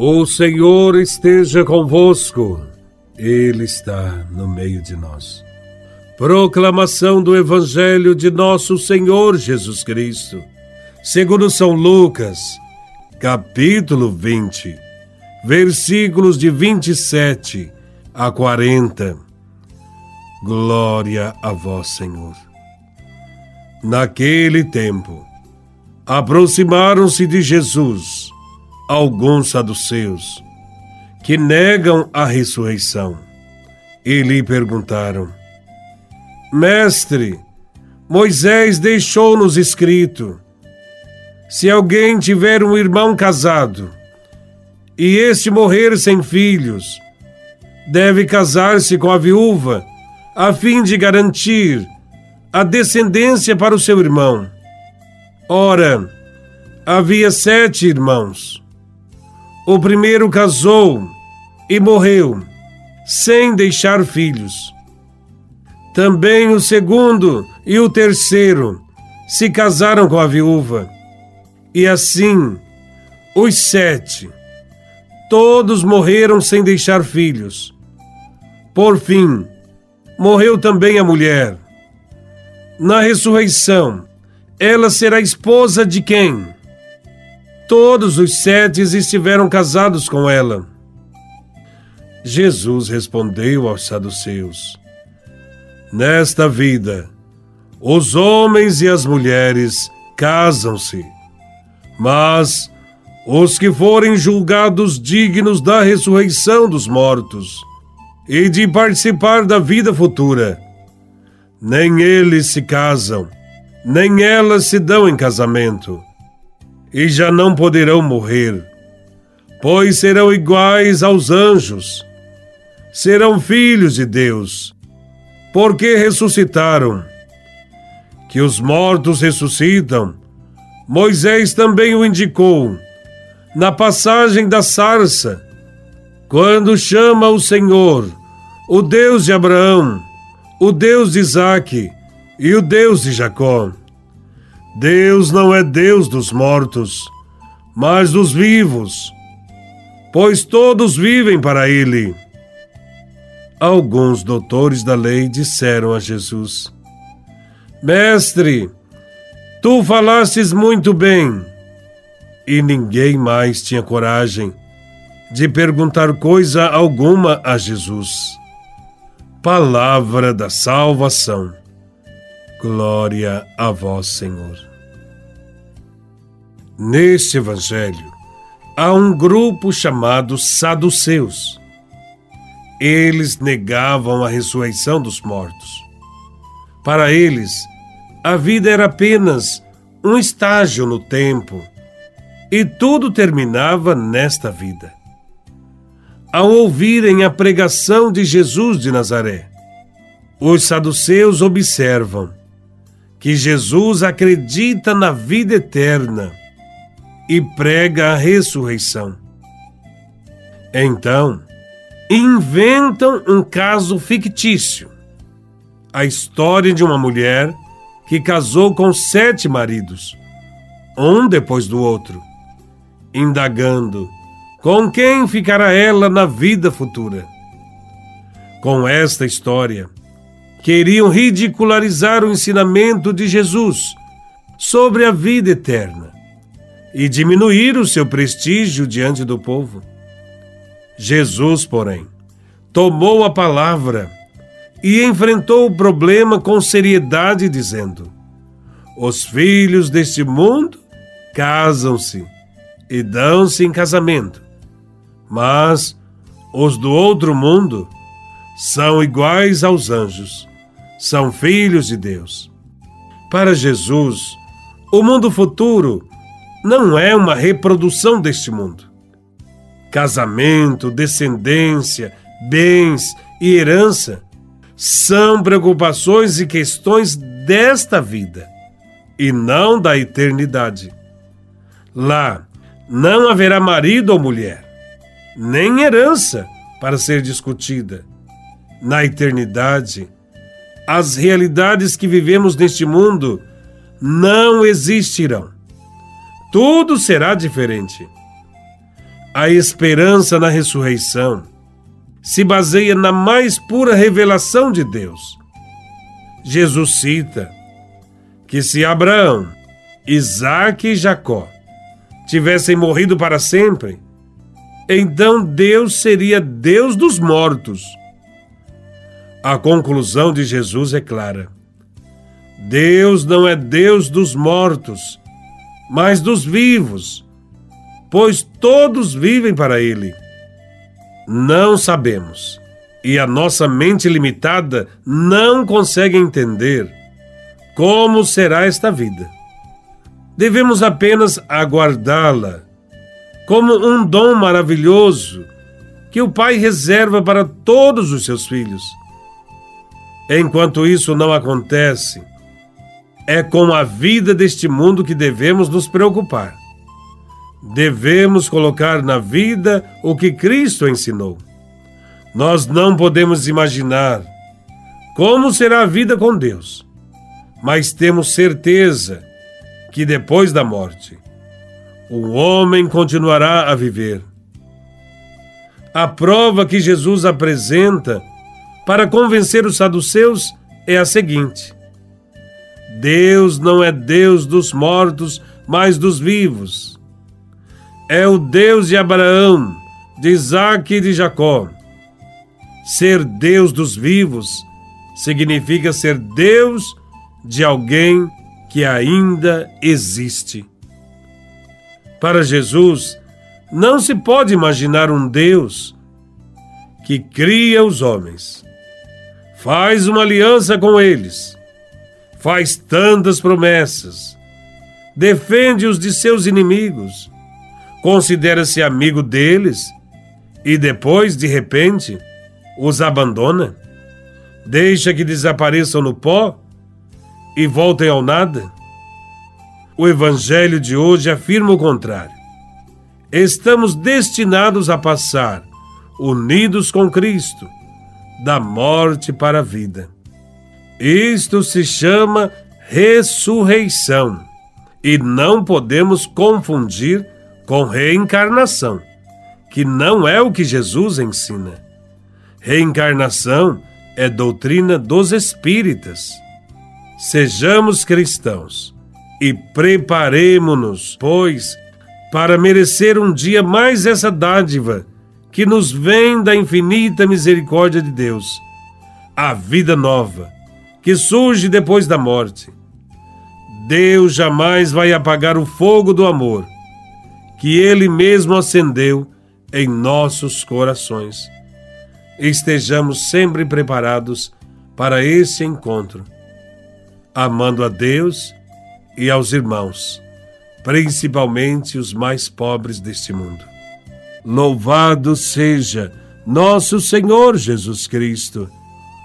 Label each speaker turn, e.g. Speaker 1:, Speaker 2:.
Speaker 1: O Senhor esteja convosco, Ele está no meio de nós. Proclamação do Evangelho de Nosso Senhor Jesus Cristo, segundo São Lucas, capítulo 20, versículos de 27 a 40. Glória a Vós, Senhor. Naquele tempo, aproximaram-se de Jesus alguns saduceus que negam a ressurreição e lhe perguntaram: Mestre, Moisés deixou-nos escrito: se alguém tiver um irmão casado e este morrer sem filhos, deve casar-se com a viúva, a fim de garantir a descendência para o seu irmão. Ora, havia sete irmãos. O primeiro casou e morreu, sem deixar filhos. Também o segundo e o terceiro se casaram com a viúva. E assim, os sete, todos morreram sem deixar filhos. Por fim, morreu também a mulher. Na ressurreição, ela será esposa de quem? Todos os sete estiveram casados com ela. Jesus respondeu aos saduceus: Nesta vida, os homens e as mulheres casam-se, mas os que forem julgados dignos da ressurreição dos mortos e de participar da vida futura, nem eles se casam, nem elas se dão em casamento e já não poderão morrer, pois serão iguais aos anjos, serão filhos de Deus, porque ressuscitaram. Que os mortos ressuscitam, Moisés também o indicou na passagem da sarça, quando chama o Senhor, o Deus de Abraão, o Deus de Isaque e o Deus de Jacó. Deus não é Deus dos mortos, mas dos vivos, pois todos vivem para Ele. Alguns doutores da lei disseram a Jesus: Mestre, tu falastes muito bem. E ninguém mais tinha coragem de perguntar coisa alguma a Jesus. Palavra da salvação. Glória a vós, Senhor. Neste evangelho, há um grupo chamado saduceus. Eles negavam a ressurreição dos mortos. Para eles, a vida era apenas um estágio no tempo e tudo terminava nesta vida. Ao ouvirem a pregação de Jesus de Nazaré, os saduceus observam que Jesus acredita na vida eterna e prega a ressurreição. Então, inventam um caso fictício. A história de uma mulher que casou com sete maridos, um depois do outro, indagando com quem ficará ela na vida futura. Com esta história, queriam ridicularizar o ensinamento de Jesus sobre a vida eterna e diminuir o seu prestígio diante do povo. Jesus, porém, tomou a palavra e enfrentou o problema com seriedade, dizendo: Os filhos deste mundo casam-se e dão-se em casamento, mas os do outro mundo são iguais aos anjos, são filhos de Deus. Para Jesus, o mundo futuro não é uma reprodução deste mundo. Casamento, descendência, bens e herança são preocupações e questões desta vida e não da eternidade. Lá não haverá marido ou mulher, nem herança para ser discutida. Na eternidade, as realidades que vivemos neste mundo não existirão tudo será diferente. a esperança na ressurreição se baseia na mais pura revelação de Deus. Jesus cita que se Abraão, Isaac e Jacó tivessem morrido para sempre, então Deus seria Deus dos mortos. A conclusão de Jesus é clara. Deus não é Deus dos mortos, mas dos vivos, pois todos vivem para Ele. Não sabemos, e a nossa mente limitada não consegue entender como será esta vida. Devemos apenas aguardá-la como um dom maravilhoso que o Pai reserva para todos os seus filhos. Enquanto isso não acontece, é com a vida deste mundo que devemos nos preocupar. Devemos colocar na vida o que Cristo ensinou. Nós não podemos imaginar como será a vida com Deus, mas temos certeza que depois da morte, o homem continuará a viver. A prova que Jesus apresenta para convencer os saduceus é a seguinte: Deus não é Deus dos mortos, mas dos vivos. É o Deus de Abraão, de Isaac e de Jacó. Ser Deus dos vivos significa ser Deus de alguém que ainda existe. Para Jesus, não se pode imaginar um Deus que cria os homens, faz uma aliança com eles faz tantas promessas, defende-os de seus inimigos, considera-se amigo deles e depois, de repente, os abandona? Deixa que desapareçam no pó e voltem ao nada? O Evangelho de hoje afirma o contrário. Estamos destinados a passar, unidos com Cristo, da morte para a vida. Isto se chama ressurreição e não podemos confundir com reencarnação, que não é o que Jesus ensina. Reencarnação é doutrina dos espíritas. Sejamos cristãos e preparemo-nos, pois, para merecer um dia mais essa dádiva que nos vem da infinita misericórdia de Deus, a vida nova que surge depois da morte. Deus jamais vai apagar o fogo do amor que Ele mesmo acendeu em nossos corações. Estejamos sempre preparados para esse encontro, amando a Deus e aos irmãos, principalmente os mais pobres deste mundo. Louvado seja nosso Senhor Jesus Cristo